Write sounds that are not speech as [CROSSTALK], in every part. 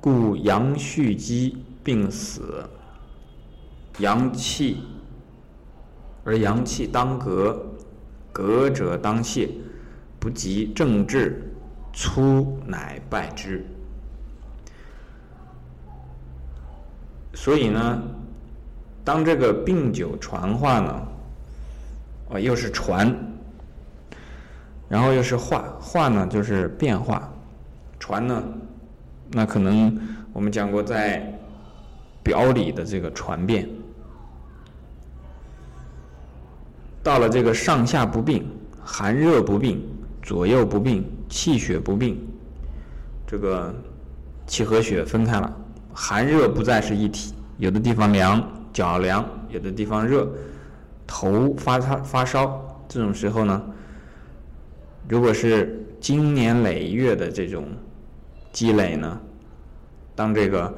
故阳蓄积，病死。阳气，而阳气当革，革者当泄，不及正治，粗乃败之。所以呢，当这个病久传化呢，啊，又是传，然后又是化，化呢就是变化，传呢，那可能我们讲过在表里的这个传变，到了这个上下不并，寒热不并，左右不并，气血不并，这个气和血分开了。寒热不再是一体，有的地方凉，脚凉；有的地方热，头发发发烧。这种时候呢，如果是经年累月的这种积累呢，当这个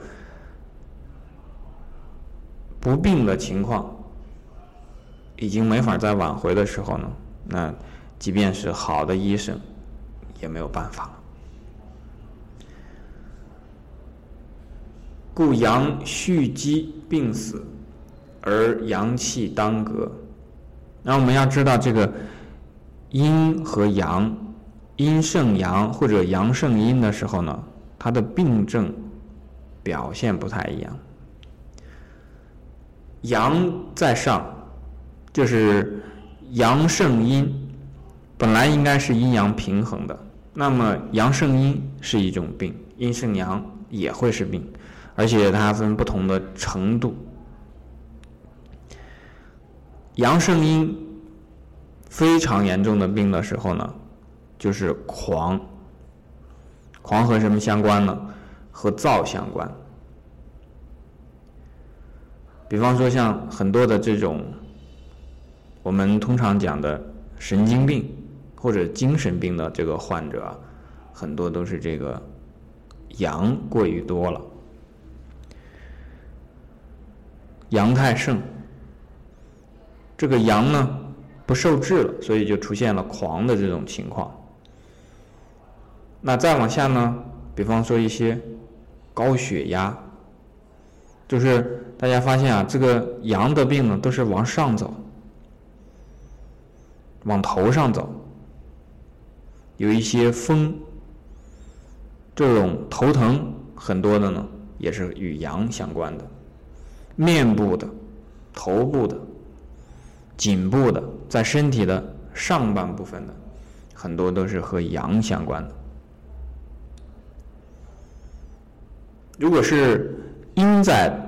不病的情况已经没法再挽回的时候呢，那即便是好的医生也没有办法了。故阳蓄积病死，而阳气当隔。那我们要知道这个阴和阳，阴胜阳或者阳胜阴的时候呢，它的病症表现不太一样。阳在上，就是阳胜阴，本来应该是阴阳平衡的。那么阳胜阴是一种病，阴胜阳也会是病。而且它分不同的程度，阳盛阴非常严重的病的时候呢，就是狂。狂和什么相关呢？和燥相关。比方说，像很多的这种我们通常讲的神经病或者精神病的这个患者，很多都是这个阳过于多了。阳太盛，这个阳呢不受制了，所以就出现了狂的这种情况。那再往下呢，比方说一些高血压，就是大家发现啊，这个阳的病呢都是往上走，往头上走，有一些风，这种头疼很多的呢，也是与阳相关的。面部的、头部的、颈部的，在身体的上半部分的，很多都是和阳相关的。如果是阴在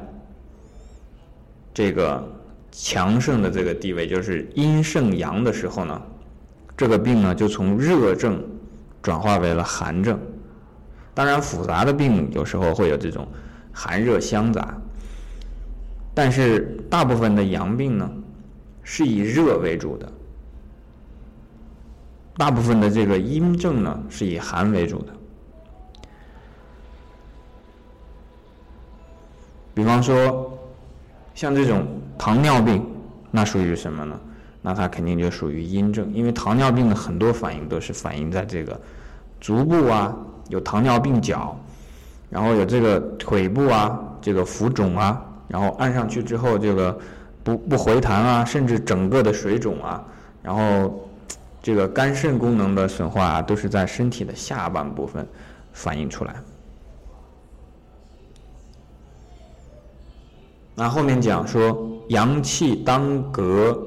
这个强盛的这个地位，就是阴盛阳的时候呢，这个病呢就从热症转化为了寒症。当然，复杂的病有时候会有这种寒热相杂。但是大部分的阳病呢，是以热为主的；大部分的这个阴症呢，是以寒为主的。比方说，像这种糖尿病，那属于什么呢？那它肯定就属于阴症，因为糖尿病的很多反应都是反映在这个足部啊，有糖尿病脚，然后有这个腿部啊，这个浮肿啊。然后按上去之后，这个不不回弹啊，甚至整个的水肿啊，然后这个肝肾功能的损坏啊，都是在身体的下半部分反映出来。那后面讲说阳气当格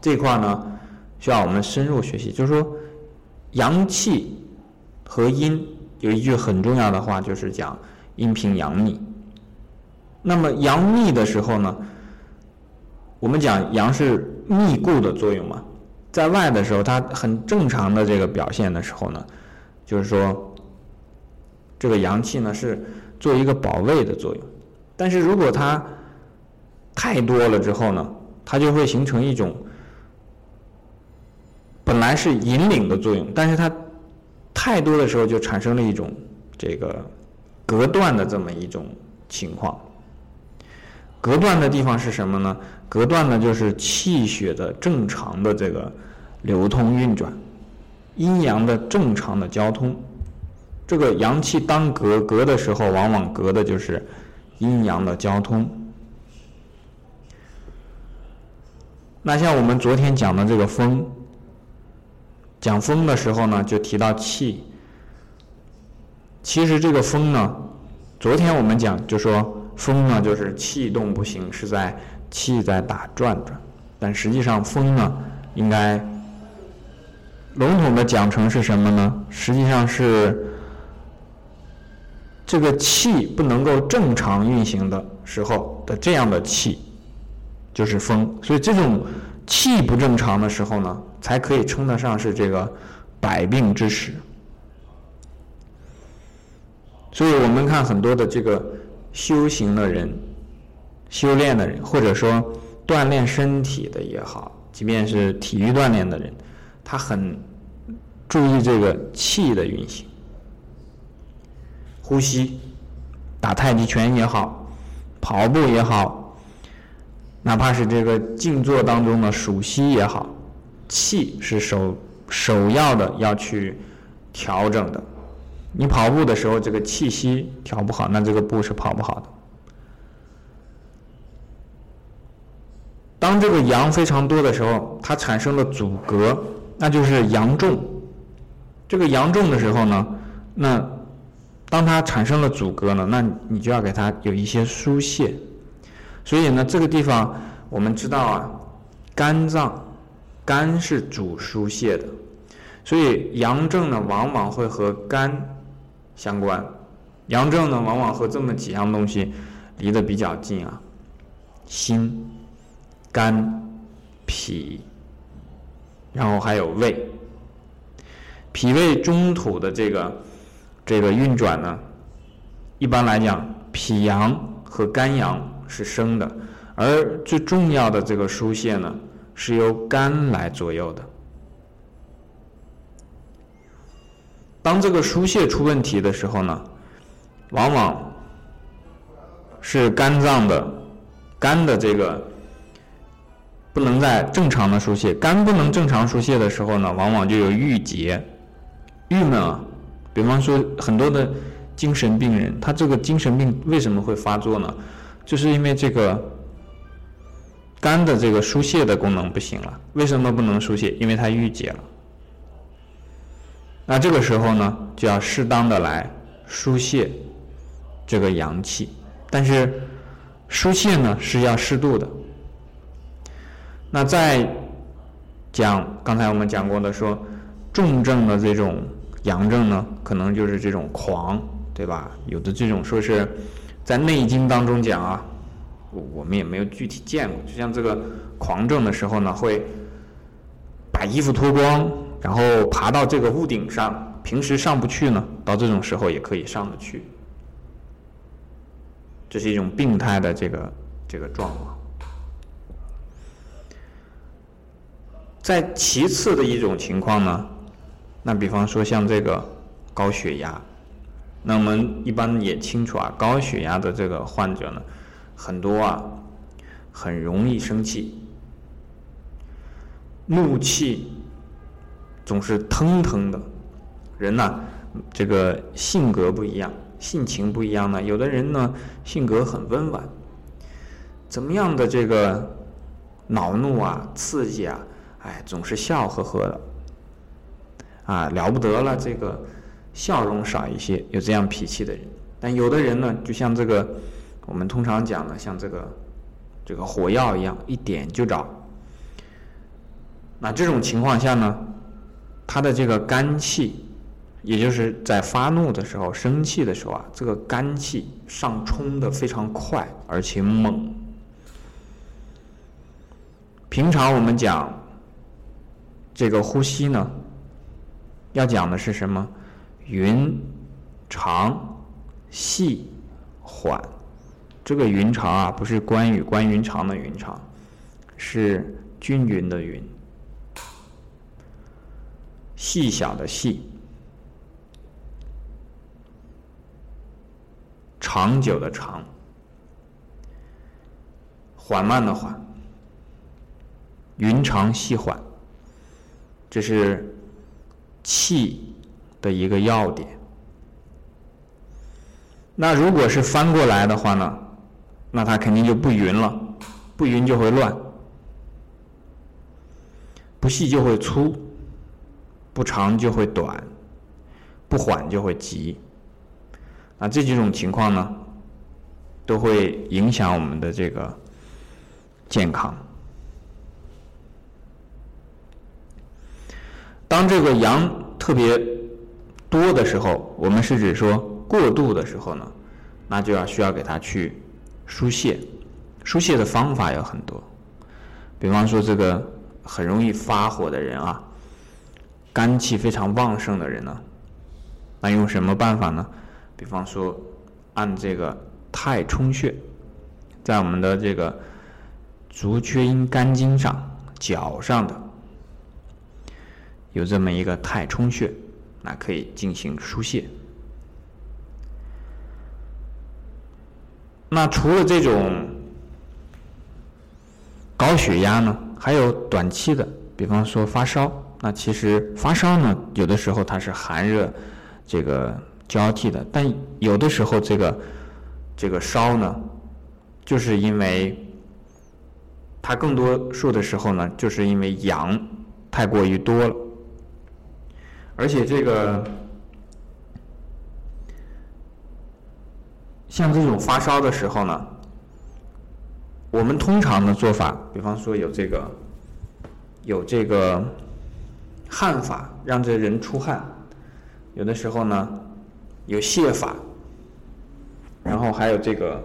这块呢，需要我们深入学习。就是说，阳气和阴有一句很重要的话，就是讲阴平阳逆。那么阳逆的时候呢，我们讲阳是逆固的作用嘛，在外的时候它很正常的这个表现的时候呢，就是说这个阳气呢是做一个保卫的作用，但是如果它太多了之后呢，它就会形成一种本来是引领的作用，但是它太多的时候就产生了一种这个隔断的这么一种情况。隔断的地方是什么呢？隔断的就是气血的正常的这个流通运转，阴阳的正常的交通，这个阳气当隔隔的时候，往往隔的就是阴阳的交通。那像我们昨天讲的这个风，讲风的时候呢，就提到气。其实这个风呢，昨天我们讲就说风呢就是气动不行，是在气在打转转。但实际上风呢，应该笼统的讲成是什么呢？实际上是这个气不能够正常运行的时候的这样的气。就是风，所以这种气不正常的时候呢，才可以称得上是这个百病之始。所以我们看很多的这个修行的人、修炼的人，或者说锻炼身体的也好，即便是体育锻炼的人，他很注意这个气的运行，呼吸，打太极拳也好，跑步也好。哪怕是这个静坐当中的数息也好，气是首首要的要去调整的。你跑步的时候，这个气息调不好，那这个步是跑不好的。当这个阳非常多的时候，它产生了阻隔，那就是阳重。这个阳重的时候呢，那当它产生了阻隔呢，那你就要给它有一些疏泄。所以呢，这个地方我们知道啊，肝脏，肝是主疏泄的，所以阳症呢往往会和肝相关，阳症呢往往和这么几样东西离得比较近啊，心、肝、脾，然后还有胃，脾胃中土的这个这个运转呢，一般来讲，脾阳和肝阳。是生的，而最重要的这个疏泄呢，是由肝来左右的。当这个疏泄出问题的时候呢，往往是肝脏的肝的这个不能在正常的疏泄，肝不能正常疏泄的时候呢，往往就有郁结、郁闷啊。比方说很多的精神病人，他这个精神病为什么会发作呢？就是因为这个肝的这个疏泄的功能不行了，为什么不能疏泄？因为它郁结了。那这个时候呢，就要适当的来疏泄这个阳气，但是疏泄呢是要适度的。那再讲刚才我们讲过的，说重症的这种阳症呢，可能就是这种狂，对吧？有的这种说是。在《内经》当中讲啊，我我们也没有具体见过。就像这个狂症的时候呢，会把衣服脱光，然后爬到这个屋顶上。平时上不去呢，到这种时候也可以上得去。这是一种病态的这个这个状况。在其次的一种情况呢，那比方说像这个高血压。那我们一般也清楚啊，高血压的这个患者呢，很多啊，很容易生气，怒气总是腾腾的。人呢，这个性格不一样，性情不一样呢。有的人呢，性格很温婉，怎么样的这个恼怒啊、刺激啊，哎，总是笑呵呵的，啊，了不得了，这个。笑容少一些，有这样脾气的人，但有的人呢，就像这个我们通常讲的，像这个这个火药一样，一点就着。那这种情况下呢，他的这个肝气，也就是在发怒的时候、生气的时候啊，这个肝气上冲的非常快，而且猛。平常我们讲这个呼吸呢，要讲的是什么？匀、长、细、缓，这个匀长啊，不是关羽关云长的云长，是均匀的匀，细小的细，长久的长，缓慢的缓，匀长细缓，这是气。的一个要点，那如果是翻过来的话呢，那它肯定就不匀了，不匀就会乱，不细就会粗，不长就会短，不缓就会急。那这几种情况呢，都会影响我们的这个健康。当这个阳特别多的时候，我们是指说过度的时候呢，那就要需要给它去疏泄。疏泄的方法有很多，比方说这个很容易发火的人啊，肝气非常旺盛的人呢，那用什么办法呢？比方说按这个太冲穴，在我们的这个足厥阴肝经上脚上的。有这么一个太冲穴，那可以进行疏泄。那除了这种高血压呢，还有短期的，比方说发烧。那其实发烧呢，有的时候它是寒热这个交替的，但有的时候这个这个烧呢，就是因为它更多数的时候呢，就是因为阳太过于多了。而且这个像这种发烧的时候呢，我们通常的做法，比方说有这个有这个汗法，让这人出汗；有的时候呢有泻法，然后还有这个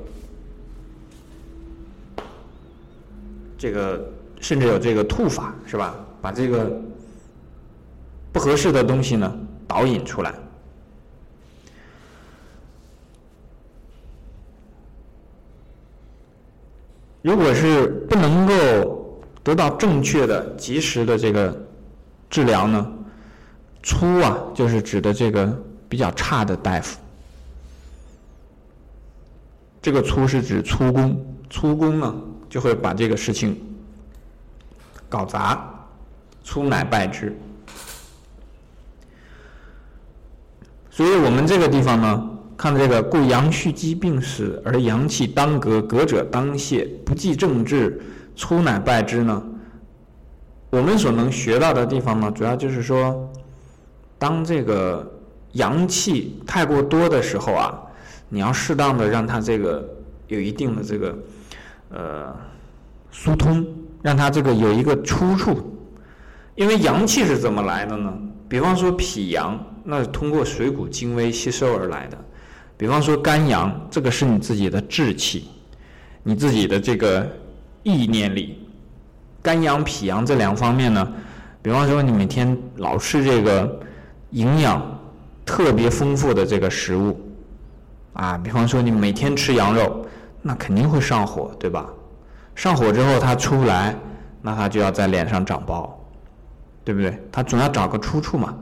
这个甚至有这个吐法，是吧？把这个。不合适的东西呢，导引出来。如果是不能够得到正确的、及时的这个治疗呢，粗啊，就是指的这个比较差的大夫。这个粗是指粗工，粗工呢就会把这个事情搞砸，粗乃败之。所以我们这个地方呢，看这个，故阳虚积病死，而阳气当革，革者当泄，不计正治，粗乃败之呢。我们所能学到的地方呢，主要就是说，当这个阳气太过多的时候啊，你要适当的让它这个有一定的这个呃疏通，让它这个有一个出处。因为阳气是怎么来的呢？比方说脾阳。那是通过水谷精微吸收而来的，比方说肝阳，这个是你自己的志气，你自己的这个意念力。肝阳、脾阳这两方面呢，比方说你每天老吃这个营养特别丰富的这个食物，啊，比方说你每天吃羊肉，那肯定会上火，对吧？上火之后它出不来，那它就要在脸上长包，对不对？他总要找个出处嘛。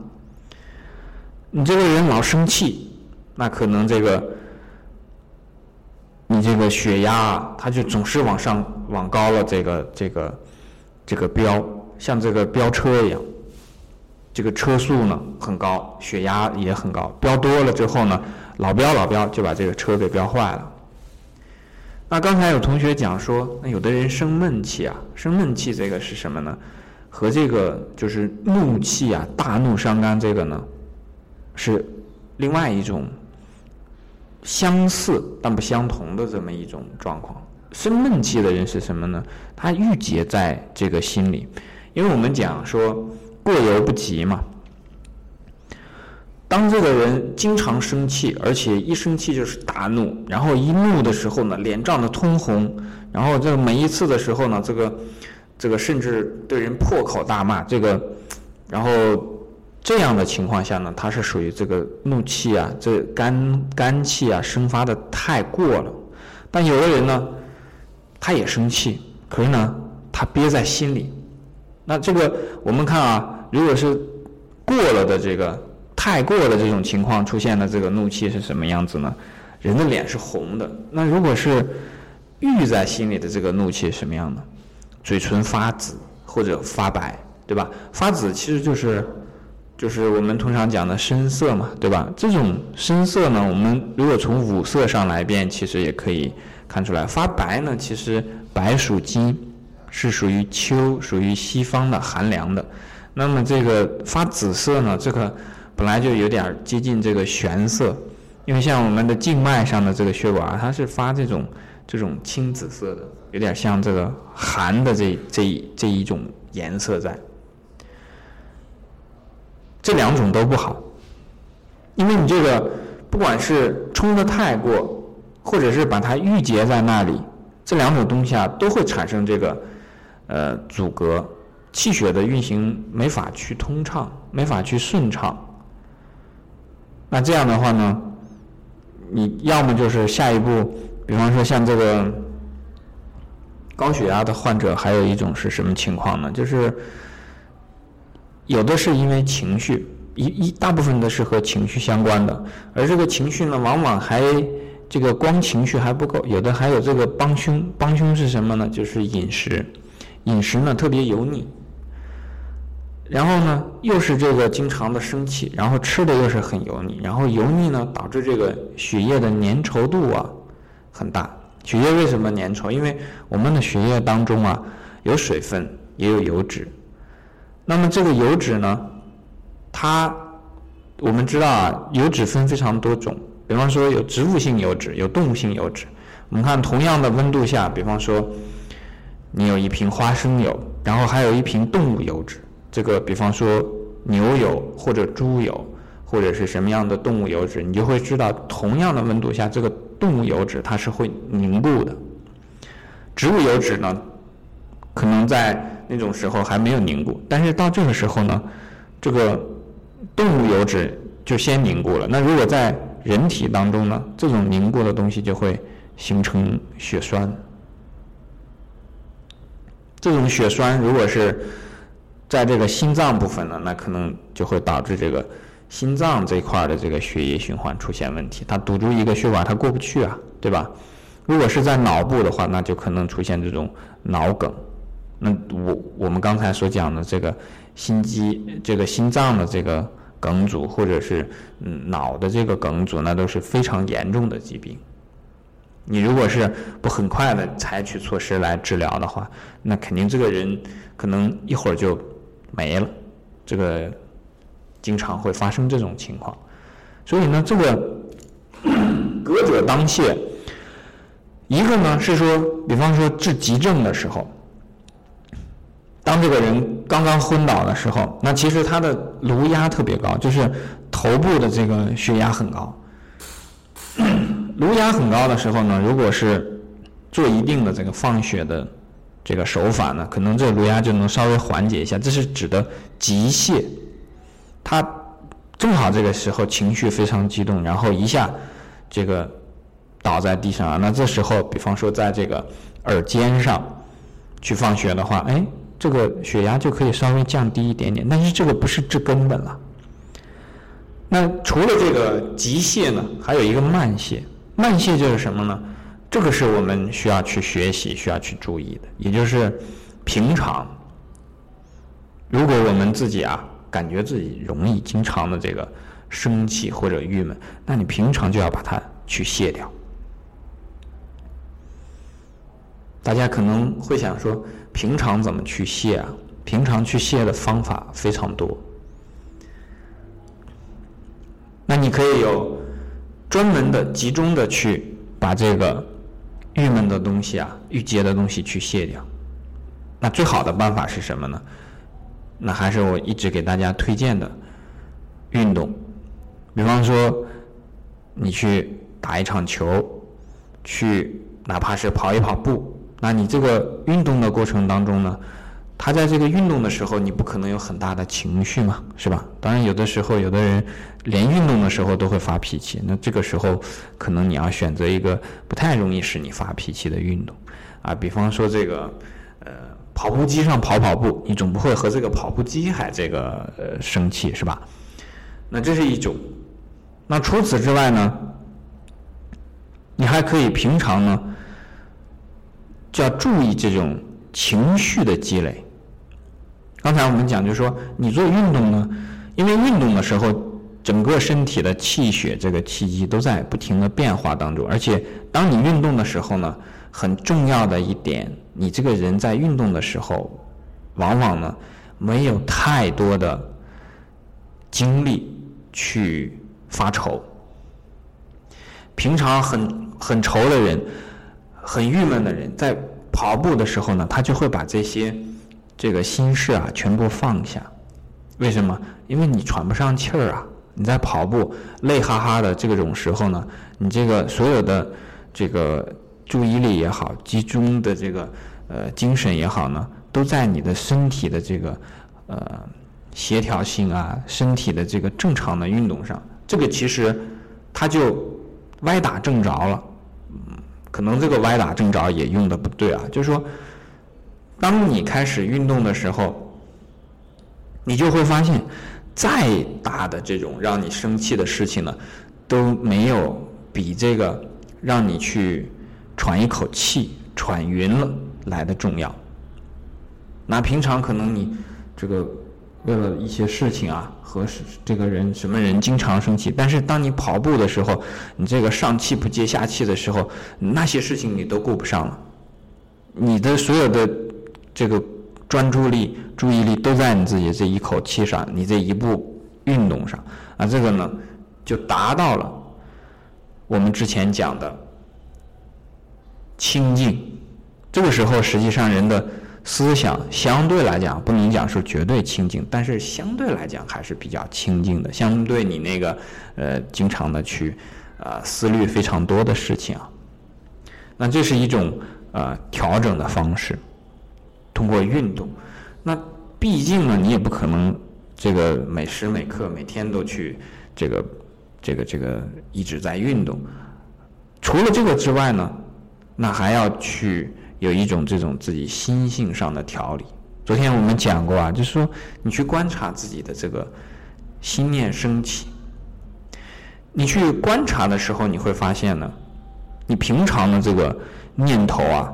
你这个人老生气，那可能这个你这个血压啊，它就总是往上往高了，这个这个这个飙，像这个飙车一样，这个车速呢很高，血压也很高，飙多了之后呢，老飙老飙就把这个车给飙坏了。那刚才有同学讲说，那有的人生闷气啊，生闷气这个是什么呢？和这个就是怒气啊，大怒伤肝这个呢？是另外一种相似但不相同的这么一种状况。生闷气的人是什么呢？他郁结在这个心里，因为我们讲说过犹不及嘛。当这个人经常生气，而且一生气就是大怒，然后一怒的时候呢，脸涨得通红，然后这每一次的时候呢，这个这个甚至对人破口大骂，这个然后。这样的情况下呢，他是属于这个怒气啊，这肝肝气啊生发的太过了。但有的人呢，他也生气，可是呢，他憋在心里。那这个我们看啊，如果是过了的这个太过了这种情况出现的这个怒气是什么样子呢？人的脸是红的。那如果是郁在心里的这个怒气什么样的？嘴唇发紫或者发白，对吧？发紫其实就是。就是我们通常讲的深色嘛，对吧？这种深色呢，我们如果从五色上来辨，其实也可以看出来。发白呢，其实白属金，是属于秋，属于西方的寒凉的。那么这个发紫色呢，这个本来就有点接近这个玄色，因为像我们的静脉上的这个血管，它是发这种这种青紫色的，有点像这个寒的这这这一种颜色在。这两种都不好，因为你这个不管是冲的太过，或者是把它郁结在那里，这两种东西啊都会产生这个呃阻隔，气血的运行没法去通畅，没法去顺畅。那这样的话呢，你要么就是下一步，比方说像这个高血压的患者，还有一种是什么情况呢？就是。有的是因为情绪，一一大部分的是和情绪相关的，而这个情绪呢，往往还这个光情绪还不够，有的还有这个帮凶，帮凶是什么呢？就是饮食，饮食呢特别油腻，然后呢又是这个经常的生气，然后吃的又是很油腻，然后油腻呢导致这个血液的粘稠度啊很大。血液为什么粘稠？因为我们的血液当中啊有水分，也有油脂。那么这个油脂呢，它我们知道啊，油脂分非常多种，比方说有植物性油脂，有动物性油脂。我们看同样的温度下，比方说你有一瓶花生油，然后还有一瓶动物油脂，这个比方说牛油或者猪油或者是什么样的动物油脂，你就会知道同样的温度下，这个动物油脂它是会凝固的，植物油脂呢，可能在。那种时候还没有凝固，但是到这个时候呢，这个动物油脂就先凝固了。那如果在人体当中呢，这种凝固的东西就会形成血栓。这种血栓如果是在这个心脏部分呢，那可能就会导致这个心脏这块的这个血液循环出现问题，它堵住一个血管，它过不去啊，对吧？如果是在脑部的话，那就可能出现这种脑梗。那我我们刚才所讲的这个心肌、这个心脏的这个梗阻，或者是嗯脑的这个梗阻，那都是非常严重的疾病。你如果是不很快的采取措施来治疗的话，那肯定这个人可能一会儿就没了。这个经常会发生这种情况。所以呢，这个 [CLEARS THROAT] 隔者当泻，一个呢是说，比方说治急症的时候。当这个人刚刚昏倒的时候，那其实他的颅压特别高，就是头部的这个血压很高。颅压很高的时候呢，如果是做一定的这个放血的这个手法呢，可能这个颅压就能稍微缓解一下。这是指的急泻，他正好这个时候情绪非常激动，然后一下这个倒在地上啊。那这时候，比方说在这个耳尖上去放血的话，哎。这个血压就可以稍微降低一点点，但是这个不是治根本了。那除了这个急泻呢，还有一个慢泻。慢泻就是什么呢？这个是我们需要去学习、需要去注意的。也就是平常，如果我们自己啊感觉自己容易经常的这个生气或者郁闷，那你平常就要把它去卸掉。大家可能会想说。平常怎么去卸啊？平常去卸的方法非常多。那你可以有专门的、集中的去把这个郁闷的东西啊、郁结的东西去卸掉。那最好的办法是什么呢？那还是我一直给大家推荐的运动。比方说，你去打一场球，去哪怕是跑一跑步。那你这个运动的过程当中呢，他在这个运动的时候，你不可能有很大的情绪嘛，是吧？当然，有的时候有的人连运动的时候都会发脾气，那这个时候可能你要选择一个不太容易使你发脾气的运动，啊，比方说这个呃跑步机上跑跑步，你总不会和这个跑步机还这个呃生气是吧？那这是一种。那除此之外呢，你还可以平常呢。就要注意这种情绪的积累。刚才我们讲，就说你做运动呢，因为运动的时候，整个身体的气血这个气机都在不停的变化当中，而且当你运动的时候呢，很重要的一点，你这个人在运动的时候，往往呢没有太多的精力去发愁。平常很很愁的人，很郁闷的人，在跑步的时候呢，他就会把这些这个心事啊全部放下。为什么？因为你喘不上气儿啊！你在跑步累哈哈的这种时候呢，你这个所有的这个注意力也好，集中的这个呃精神也好呢，都在你的身体的这个呃协调性啊，身体的这个正常的运动上。这个其实它就。歪打正着了，嗯，可能这个歪打正着也用的不对啊。就是说，当你开始运动的时候，你就会发现，再大的这种让你生气的事情呢，都没有比这个让你去喘一口气、喘匀了来的重要。那平常可能你这个。为了一些事情啊，和这个人什么人经常生气，但是当你跑步的时候，你这个上气不接下气的时候，那些事情你都顾不上了，你的所有的这个专注力、注意力都在你自己这一口气上，你这一步运动上，啊，这个呢就达到了我们之前讲的清净。这个时候，实际上人的。思想相对来讲不能讲是绝对清净，但是相对来讲还是比较清净的。相对你那个呃经常的去啊思虑非常多的事情啊，那这是一种呃调整的方式，通过运动。那毕竟呢，你也不可能这个每时每刻每天都去这个这个这个一直在运动。除了这个之外呢，那还要去。有一种这种自己心性上的调理。昨天我们讲过啊，就是说你去观察自己的这个心念升起，你去观察的时候，你会发现呢，你平常的这个念头啊，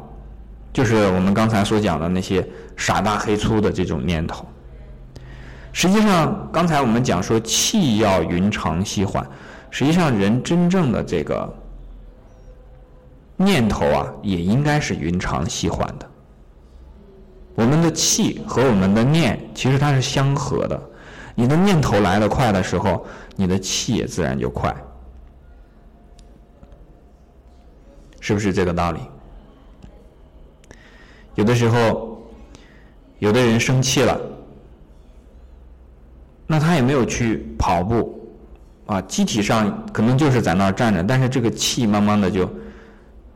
就是我们刚才所讲的那些傻大黑粗的这种念头。实际上，刚才我们讲说气要匀长息缓，实际上人真正的这个。念头啊，也应该是匀长细缓的。我们的气和我们的念，其实它是相合的。你的念头来的快的时候，你的气也自然就快，是不是这个道理？有的时候，有的人生气了，那他也没有去跑步，啊，机体上可能就是在那儿站着，但是这个气慢慢的就。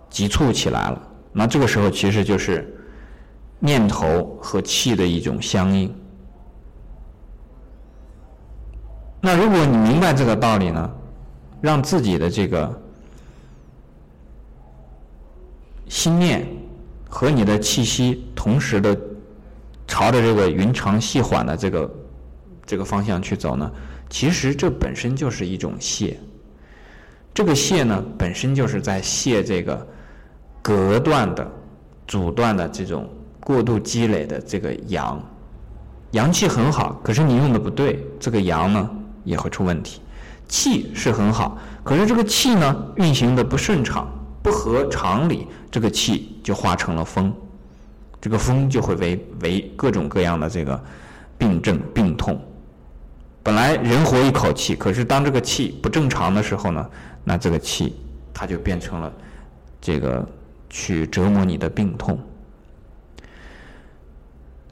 急促起来了，那这个时候其实就是念头和气的一种相应。那如果你明白这个道理呢，让自己的这个心念和你的气息同时的朝着这个匀长细缓的这个这个方向去走呢，其实这本身就是一种泄。这个泄呢，本身就是在泄这个。隔断的、阻断的这种过度积累的这个阳，阳气很好，可是你用的不对，这个阳呢也会出问题。气是很好，可是这个气呢运行的不顺畅，不合常理，这个气就化成了风，这个风就会为为各种各样的这个病症、病痛。本来人活一口气，可是当这个气不正常的时候呢，那这个气它就变成了这个。去折磨你的病痛。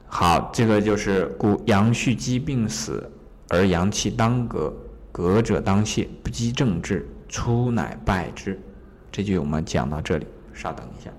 好，这个就是故阳虚积病死，而阳气当革，革者当泄，不积正治，出乃败之。这句我们讲到这里，稍等一下。